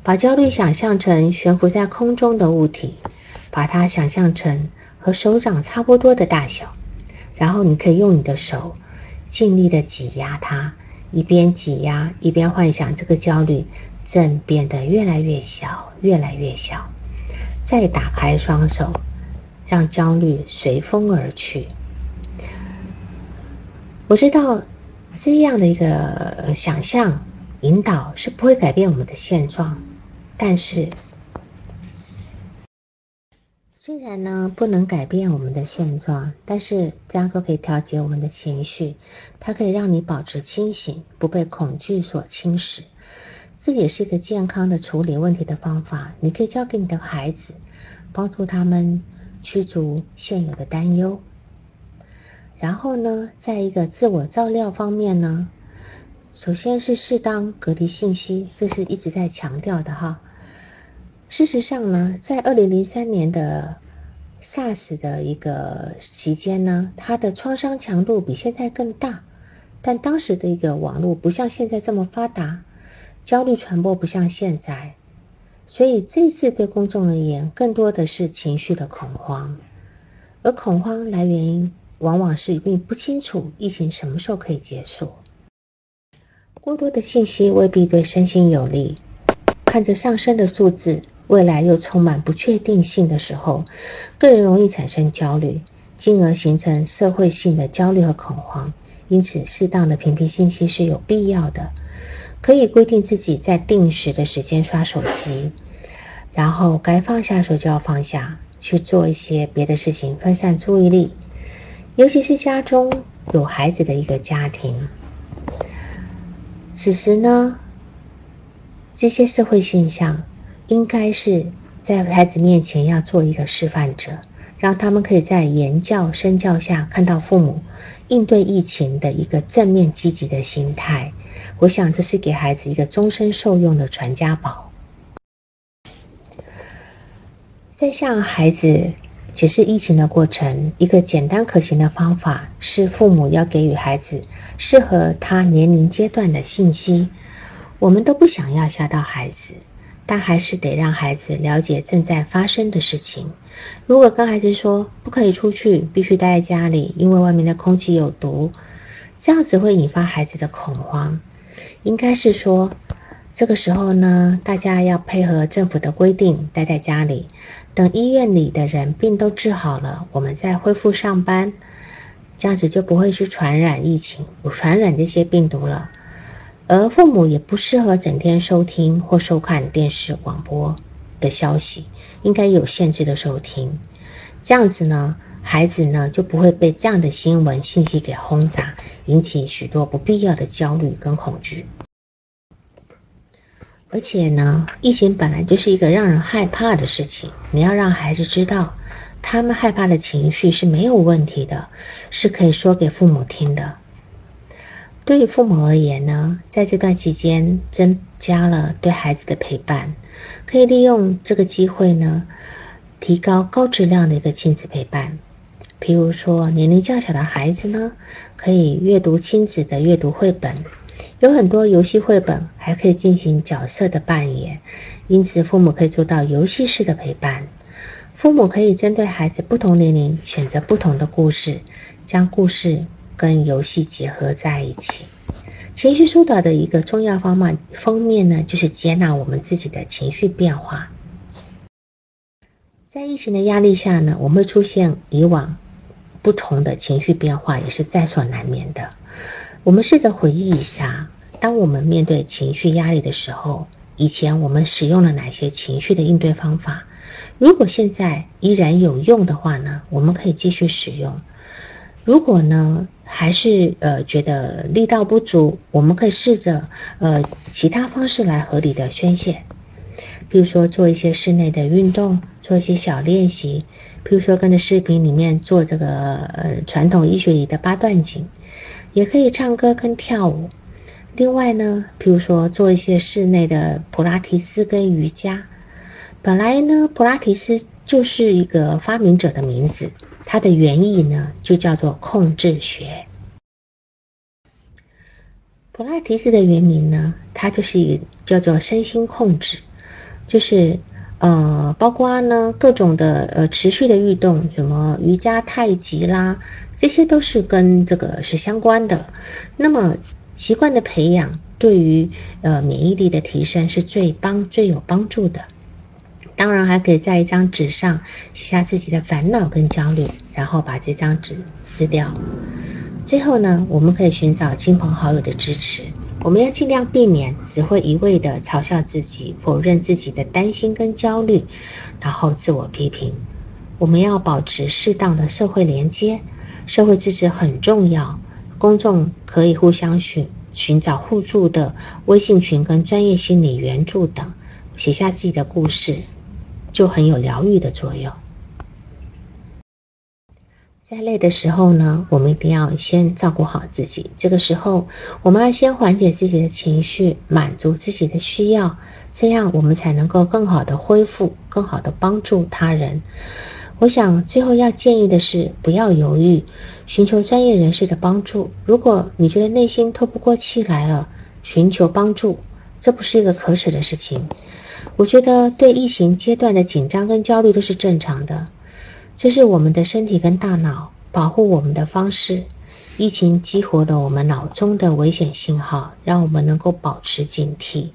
把焦虑想象成悬浮在空中的物体，把它想象成和手掌差不多的大小，然后你可以用你的手尽力的挤压它。一边挤压，一边幻想这个焦虑正变得越来越小，越来越小。再打开双手，让焦虑随风而去。我知道这样的一个想象引导是不会改变我们的现状，但是。虽然呢不能改变我们的现状，但是这样做可以调节我们的情绪，它可以让你保持清醒，不被恐惧所侵蚀。这也是一个健康的处理问题的方法。你可以教给你的孩子，帮助他们驱逐现有的担忧。然后呢，在一个自我照料方面呢，首先是适当隔离信息，这是一直在强调的哈。事实上呢，在二零零三年的 SARS 的一个期间呢，它的创伤强度比现在更大，但当时的一个网络不像现在这么发达，焦虑传播不像现在，所以这次对公众而言，更多的是情绪的恐慌，而恐慌来源往往是并不清楚疫情什么时候可以结束，过多的信息未必对身心有利，看着上升的数字。未来又充满不确定性的时候，个人容易产生焦虑，进而形成社会性的焦虑和恐慌。因此，适当的屏蔽信息是有必要的。可以规定自己在定时的时间刷手机，然后该放下手就要放下，去做一些别的事情，分散注意力。尤其是家中有孩子的一个家庭，此时呢，这些社会现象。应该是在孩子面前要做一个示范者，让他们可以在言教身教下看到父母应对疫情的一个正面积极的心态。我想这是给孩子一个终身受用的传家宝。在向孩子解释疫情的过程，一个简单可行的方法是父母要给予孩子适合他年龄阶段的信息。我们都不想要吓到孩子。但还是得让孩子了解正在发生的事情。如果跟孩子说不可以出去，必须待在家里，因为外面的空气有毒，这样子会引发孩子的恐慌。应该是说，这个时候呢，大家要配合政府的规定，待在家里，等医院里的人病都治好了，我们再恢复上班，这样子就不会去传染疫情，传染这些病毒了。而父母也不适合整天收听或收看电视、广播的消息，应该有限制的收听。这样子呢，孩子呢就不会被这样的新闻信息给轰炸，引起许多不必要的焦虑跟恐惧。而且呢，疫情本来就是一个让人害怕的事情，你要让孩子知道，他们害怕的情绪是没有问题的，是可以说给父母听的。对于父母而言呢，在这段期间增加了对孩子的陪伴，可以利用这个机会呢，提高高质量的一个亲子陪伴。譬如说，年龄较小的孩子呢，可以阅读亲子的阅读绘本，有很多游戏绘本还可以进行角色的扮演，因此父母可以做到游戏式的陪伴。父母可以针对孩子不同年龄选择不同的故事，将故事跟游戏结合在一起。情绪疏导的一个重要方面，方面呢，就是接纳我们自己的情绪变化。在疫情的压力下呢，我们会出现以往不同的情绪变化，也是在所难免的。我们试着回忆一下，当我们面对情绪压力的时候，以前我们使用了哪些情绪的应对方法？如果现在依然有用的话呢，我们可以继续使用。如果呢，还是呃觉得力道不足，我们可以试着呃其他方式来合理的宣泄，比如说做一些室内的运动，做一些小练习，比如说跟着视频里面做这个呃传统医学里的八段锦。也可以唱歌跟跳舞，另外呢，比如说做一些室内的普拉提斯跟瑜伽。本来呢，普拉提斯就是一个发明者的名字，它的原意呢就叫做控制学。普拉提斯的原名呢，它就是一个叫做身心控制，就是。呃，包括呢各种的呃持续的运动，什么瑜伽、太极啦，这些都是跟这个是相关的。那么习惯的培养，对于呃免疫力的提升是最帮最有帮助的。当然，还可以在一张纸上写下自己的烦恼跟焦虑，然后把这张纸撕掉。最后呢，我们可以寻找亲朋好友的支持。我们要尽量避免只会一味的嘲笑自己、否认自己的担心跟焦虑，然后自我批评。我们要保持适当的社会连接，社会支持很重要。公众可以互相寻寻找互助的微信群跟专业心理援助等，写下自己的故事，就很有疗愈的作用。在累的时候呢，我们一定要先照顾好自己。这个时候，我们要先缓解自己的情绪，满足自己的需要，这样我们才能够更好的恢复，更好的帮助他人。我想最后要建议的是，不要犹豫，寻求专业人士的帮助。如果你觉得内心透不过气来了，寻求帮助，这不是一个可耻的事情。我觉得对疫情阶段的紧张跟焦虑都是正常的。这是我们的身体跟大脑保护我们的方式。疫情激活了我们脑中的危险信号，让我们能够保持警惕。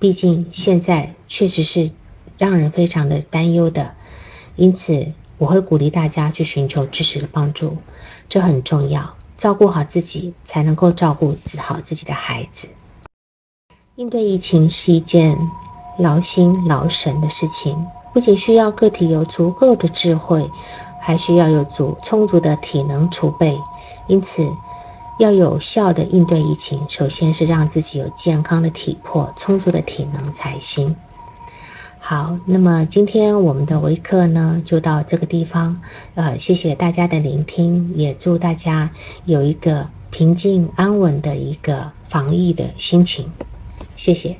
毕竟现在确实是让人非常的担忧的，因此我会鼓励大家去寻求支持的帮助，这很重要。照顾好自己，才能够照顾好自己的孩子。应对疫情是一件劳心劳神的事情。不仅需要个体有足够的智慧，还需要有足充足的体能储备。因此，要有效的应对疫情，首先是让自己有健康的体魄、充足的体能才行。好，那么今天我们的微课呢，就到这个地方。呃，谢谢大家的聆听，也祝大家有一个平静安稳的一个防疫的心情。谢谢。